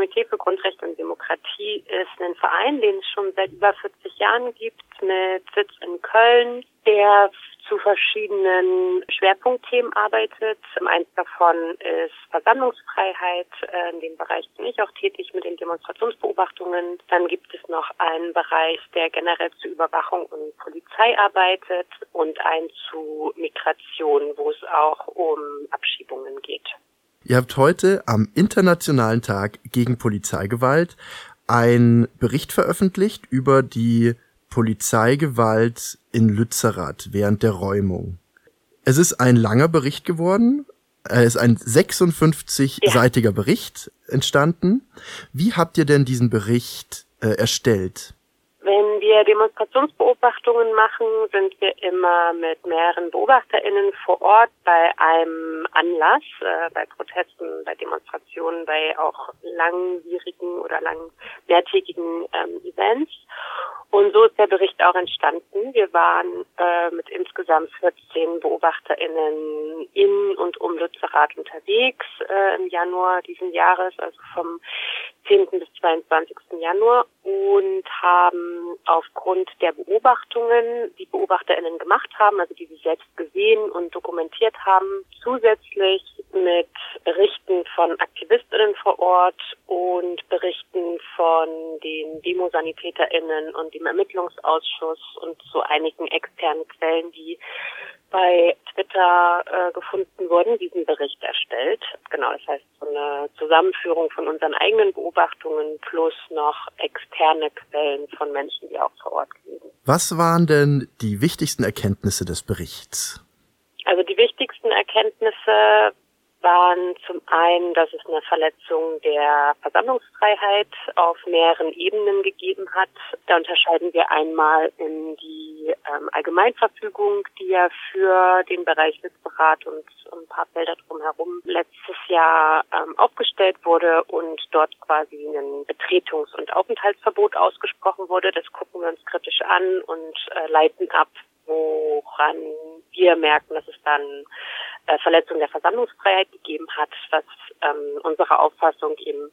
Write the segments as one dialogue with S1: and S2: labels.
S1: Komitee für Grundrechte und Demokratie ist ein Verein, den es schon seit über 40 Jahren gibt, mit Sitz in Köln, der zu verschiedenen Schwerpunktthemen arbeitet. Eins davon ist Versammlungsfreiheit. In dem Bereich bin ich auch tätig mit den Demonstrationsbeobachtungen. Dann gibt es noch einen Bereich, der generell zu Überwachung und Polizei arbeitet und einen zu Migration, wo es auch um Abschiebungen geht.
S2: Ihr habt heute am Internationalen Tag gegen Polizeigewalt einen Bericht veröffentlicht über die Polizeigewalt in Lützerath während der Räumung. Es ist ein langer Bericht geworden. Es ist ein 56-seitiger ja. Bericht entstanden. Wie habt ihr denn diesen Bericht äh, erstellt?
S1: Wir Demonstrationsbeobachtungen machen, sind wir immer mit mehreren BeobachterInnen vor Ort bei einem Anlass, äh, bei Protesten, bei Demonstrationen, bei auch langwierigen oder lang mehrtägigen ähm, Events. Und so ist der Bericht auch entstanden. Wir waren äh, mit insgesamt 14 BeobachterInnen in und um Lützerath unterwegs äh, im Januar diesen Jahres, also vom 10. bis 22. Januar und haben aufgrund der Beobachtungen, die BeobachterInnen gemacht haben, also die sie selbst gesehen und dokumentiert haben, zusätzlich mit Berichten von AktivistInnen vor Ort und Berichten von den DemosanitäterInnen und dem Ermittlungsausschuss und so einigen externen Quellen, die bei Twitter äh, gefunden wurden, diesen Bericht erstellt. Genau, das heißt so eine Zusammenführung von unseren eigenen Beobachtungen plus noch externe Quellen von Menschen, die auch vor Ort leben.
S2: Was waren denn die wichtigsten Erkenntnisse des Berichts?
S1: Also die wichtigsten Erkenntnisse waren zum einen, dass es eine Verletzung der Versammlungsfreiheit auf mehreren Ebenen gegeben hat. Da unterscheiden wir einmal in die ähm, Allgemeinverfügung, die ja für den Bereich Witzberat und ein paar Felder drumherum letztes Jahr ähm, aufgestellt wurde und dort quasi ein Betretungs- und Aufenthaltsverbot ausgesprochen wurde. Das gucken wir uns kritisch an und äh, leiten ab, woran wir merken, dass es dann äh, Verletzung der Versammlungsfreiheit gegeben hat, was ähm, unserer Auffassung eben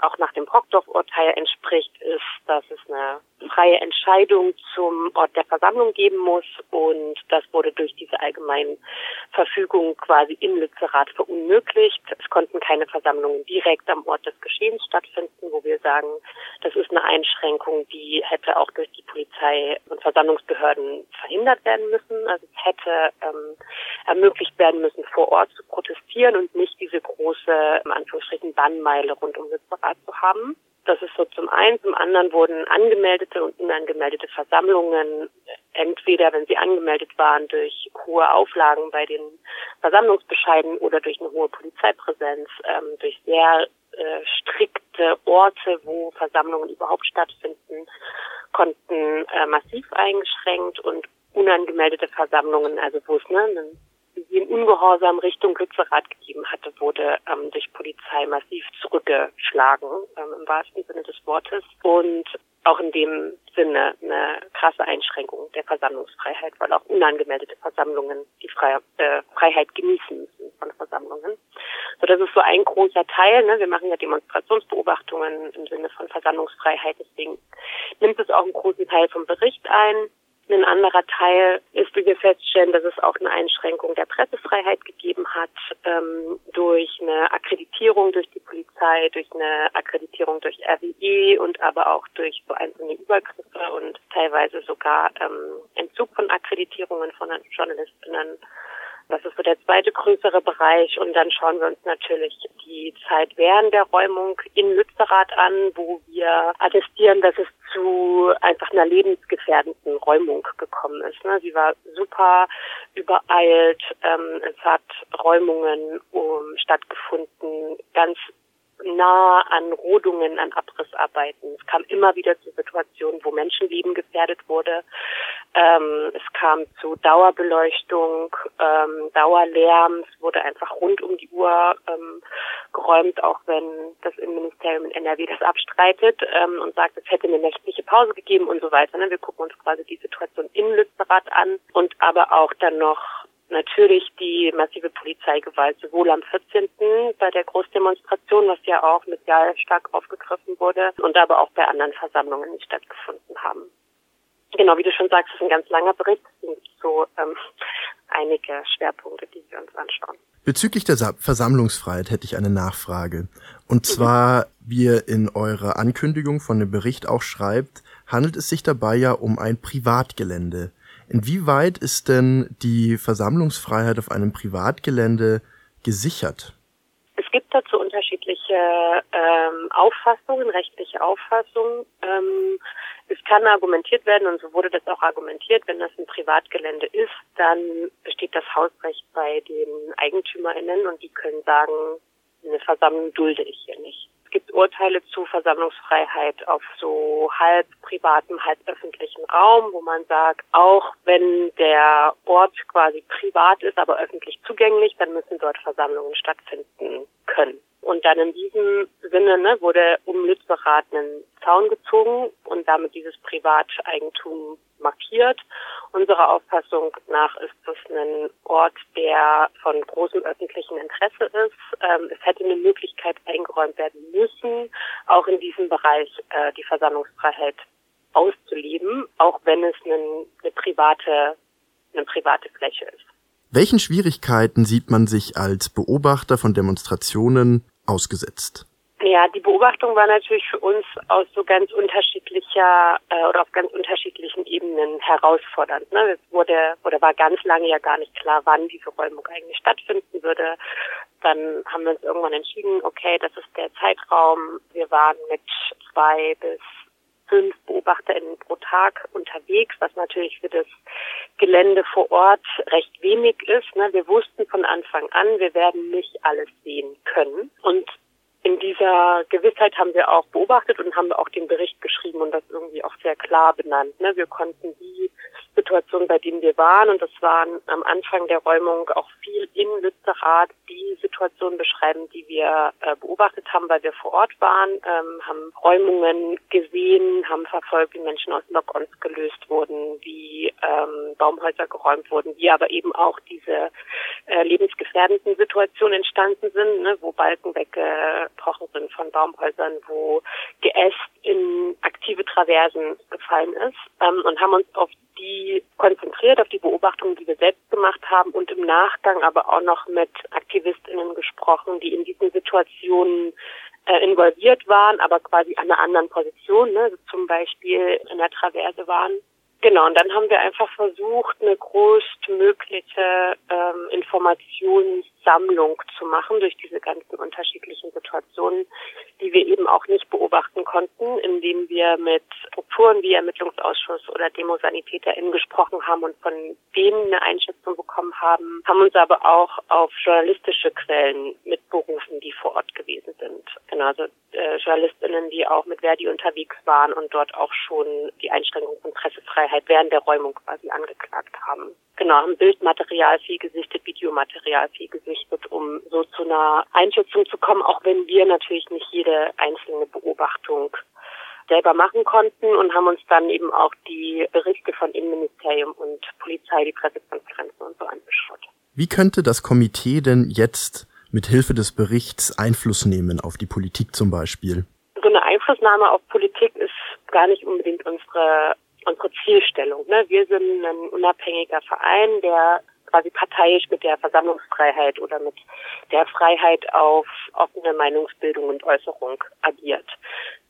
S1: auch nach dem Brockdorf-Urteil entspricht, ist, dass es eine freie Entscheidung zum Ort der Versammlung geben muss und das wurde durch diese allgemeinen Verfügung quasi in Lützerath verunmöglicht. Es konnten keine Versammlungen direkt am Ort des Geschehens stattfinden, wo wir sagen, das ist eine Einschränkung, die hätte auch durch die Polizei und Versammlungsbehörden verhindert werden müssen. Also es hätte ähm, ermöglicht werden müssen, vor Ort zu protestieren und nicht diese große, im Anführungsstrichen, Bannmeile rund um Lützerath zu haben. Das ist so zum einen. Zum anderen wurden angemeldete und unangemeldete Versammlungen entweder, wenn sie angemeldet waren, durch hohe Auflagen bei den Versammlungsbescheiden oder durch eine hohe Polizeipräsenz, ähm, durch sehr äh, strikte Orte, wo Versammlungen überhaupt stattfinden, konnten äh, massiv eingeschränkt und unangemeldete Versammlungen, also wo es ne, einen sie in Ungehorsam Richtung Lützerath gegeben hatte, wurde ähm, durch Polizei massiv zurückgeschlagen, ähm, im wahrsten Sinne des Wortes. Und auch in dem Sinne eine krasse Einschränkung der Versammlungsfreiheit, weil auch unangemeldete Versammlungen die Fre äh, Freiheit genießen müssen von Versammlungen. So, das ist so ein großer Teil. Ne? Wir machen ja Demonstrationsbeobachtungen im Sinne von Versammlungsfreiheit, deswegen nimmt es auch einen großen Teil vom Bericht ein. Ein anderer Teil ist, wie wir feststellen, dass es auch eine Einschränkung der Pressefreiheit gegeben hat ähm, durch eine Akkreditierung durch die Polizei, durch eine Akkreditierung durch RWE und aber auch durch so einzelne Übergriffe und teilweise sogar ähm, Entzug von Akkreditierungen von Journalistinnen das ist so der zweite größere Bereich. Und dann schauen wir uns natürlich die Zeit während der Räumung in Lützerath an, wo wir attestieren, dass es zu einfach einer lebensgefährdenden Räumung gekommen ist. Ne? Sie war super übereilt. Ähm, es hat Räumungen um, stattgefunden, ganz nah an Rodungen, an Abrissarbeiten. Es kam immer wieder zu Situationen, wo Menschenleben gefährdet wurde. Ähm, es kam zu Dauerbeleuchtung, ähm, Dauerlärm. Es wurde einfach rund um die Uhr ähm, geräumt, auch wenn das Innenministerium in NRW das abstreitet ähm, und sagt, es hätte eine nächtliche Pause gegeben und so weiter. Ne? Wir gucken uns quasi die Situation in Lützerath an und aber auch dann noch natürlich die massive Polizeigewalt, sowohl am 14. bei der Großdemonstration, was ja auch medial stark aufgegriffen wurde, und aber auch bei anderen Versammlungen, die stattgefunden haben. Genau, wie du schon sagst, ist ein ganz langer Bericht. Es sind so ähm, einige Schwerpunkte, die wir uns anschauen.
S2: Bezüglich der Versammlungsfreiheit hätte ich eine Nachfrage. Und zwar, wie ihr in eurer Ankündigung von dem Bericht auch schreibt, handelt es sich dabei ja um ein Privatgelände. Inwieweit ist denn die Versammlungsfreiheit auf einem Privatgelände gesichert?
S1: Es gibt dazu unterschiedliche ähm, Auffassungen, rechtliche Auffassungen. Ähm, es kann argumentiert werden, und so wurde das auch argumentiert, wenn das ein Privatgelände ist, dann besteht das Hausrecht bei den EigentümerInnen und die können sagen, eine Versammlung dulde ich hier nicht. Es gibt Urteile zu Versammlungsfreiheit auf so halb privatem, halb öffentlichen Raum, wo man sagt, auch wenn der Ort quasi privat ist, aber öffentlich zugänglich, dann müssen dort Versammlungen stattfinden können. Und dann in diesem Sinne ne, wurde um Lützerath einen Zaun gezogen und damit dieses Privateigentum markiert. Unserer Auffassung nach ist das ein Ort, der von großem öffentlichen Interesse ist. Ähm, es hätte eine Möglichkeit eingeräumt werden müssen, auch in diesem Bereich äh, die Versammlungsfreiheit auszuleben, auch wenn es eine, eine private eine private Fläche ist.
S2: Welchen Schwierigkeiten sieht man sich als Beobachter von Demonstrationen ausgesetzt?
S1: Ja, die Beobachtung war natürlich für uns aus so ganz unterschiedlicher äh, oder auf ganz unterschiedlichen Ebenen herausfordernd. Ne? Es wurde oder war ganz lange ja gar nicht klar, wann diese Räumung eigentlich stattfinden würde. Dann haben wir uns irgendwann entschieden, okay, das ist der Zeitraum. Wir waren mit zwei bis fünf BeobachterInnen pro Tag unterwegs, was natürlich für das Gelände vor Ort recht wenig ist. Ne? Wir wussten von Anfang an, wir werden nicht alles sehen können. Und in dieser Gewissheit haben wir auch beobachtet und haben auch den Bericht geschrieben und das irgendwie auch sehr klar benannt. Ne? Wir konnten die Situation, bei denen wir waren, und das waren am Anfang der Räumung auch viel in Lützerath, die Situation beschreiben, die wir äh, beobachtet haben, weil wir vor Ort waren, ähm, haben Räumungen gesehen, haben verfolgt, wie Menschen aus Lock-ons gelöst wurden, wie ähm, Baumhäuser geräumt wurden, wie aber eben auch diese äh, lebensgefährdenden Situationen entstanden sind, ne, wo Balken weggebrochen sind von Baumhäusern, wo Geäst in aktive Traversen gefallen ist ähm, und haben uns auf die konzentriert, auf die Beobachtungen, die wir selbst gemacht haben und im Nachgang aber auch noch mit AktivistInnen gesprochen, die in diesen Situationen äh, involviert waren, aber quasi an einer anderen Position, ne, also zum Beispiel in der Traverse waren Genau, und dann haben wir einfach versucht, eine größtmögliche ähm, Informationssammlung zu machen durch diese ganzen unterschiedlichen Situationen, die wir eben auch nicht beobachten konnten, indem wir mit Strukturen wie Ermittlungsausschuss oder DemosanitäterInnen gesprochen haben und von denen eine Einschätzung bekommen haben, haben uns aber auch auf journalistische Quellen mitberufen, die vor Ort gewesen sind. Genau, also äh, JournalistInnen, die auch mit Verdi unterwegs waren und dort auch schon die Einschränkung von Pressefreiheit während der Räumung quasi angeklagt haben. Genau, haben Bildmaterial viel gesichtet, Videomaterial viel gesichtet, um so zu einer Einschätzung zu kommen, auch wenn wir natürlich nicht jede einzelne Beobachtung selber machen konnten und haben uns dann eben auch die Berichte von Innenministerium und Polizei, die Pressekonferenzen und so angeschaut.
S2: Wie könnte das Komitee denn jetzt mit Hilfe des Berichts Einfluss nehmen auf die Politik zum Beispiel?
S1: So eine Einflussnahme auf Politik ist gar nicht unbedingt unsere unsere Zielstellung. Ne? Wir sind ein unabhängiger Verein, der quasi parteiisch mit der Versammlungsfreiheit oder mit der Freiheit auf offene Meinungsbildung und Äußerung agiert.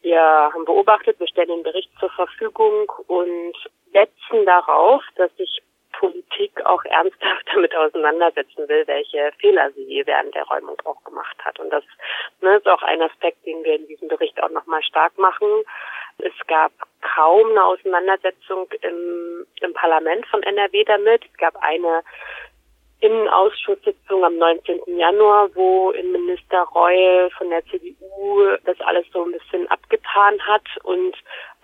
S1: Wir haben beobachtet, wir stellen den Bericht zur Verfügung und setzen darauf, dass sich Politik auch ernsthaft damit auseinandersetzen will, welche Fehler sie während der Räumung auch gemacht hat. Und das ne, ist auch ein Aspekt, den wir in diesem Bericht auch nochmal stark machen. Es gab kaum eine Auseinandersetzung im, im Parlament von NRW damit. Es gab eine Innenausschusssitzung am 19. Januar, wo Innenminister Reul von der CDU das alles so ein bisschen abgetan hat und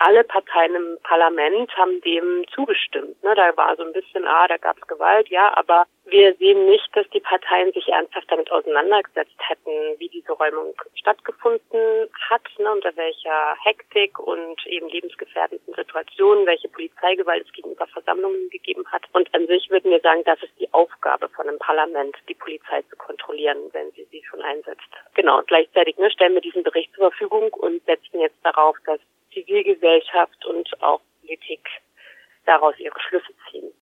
S1: alle Parteien im Parlament haben dem zugestimmt. Ne, da war so ein bisschen, ah, da gab es Gewalt, ja, aber Wir sehen nicht, dass die Parteien sich ernsthaft damit auseinandergesetzt hätten, wie diese Räumung stattgefunden hat, ne, unter welcher Hektik und eben lebensgefährdenden Situationen, welche Polizeigewalt es gegenüber Versammlungen gegeben hat. Und an sich würden wir sagen, das ist die Aufgabe von einem Parlament, die Polizei zu kontrollieren, wenn sie sie schon einsetzt. Genau, gleichzeitig ne, stellen wir diesen Bericht zur Verfügung und setzen jetzt darauf, dass Zivilgesellschaft und auch Politik daraus ihre Schlüsse.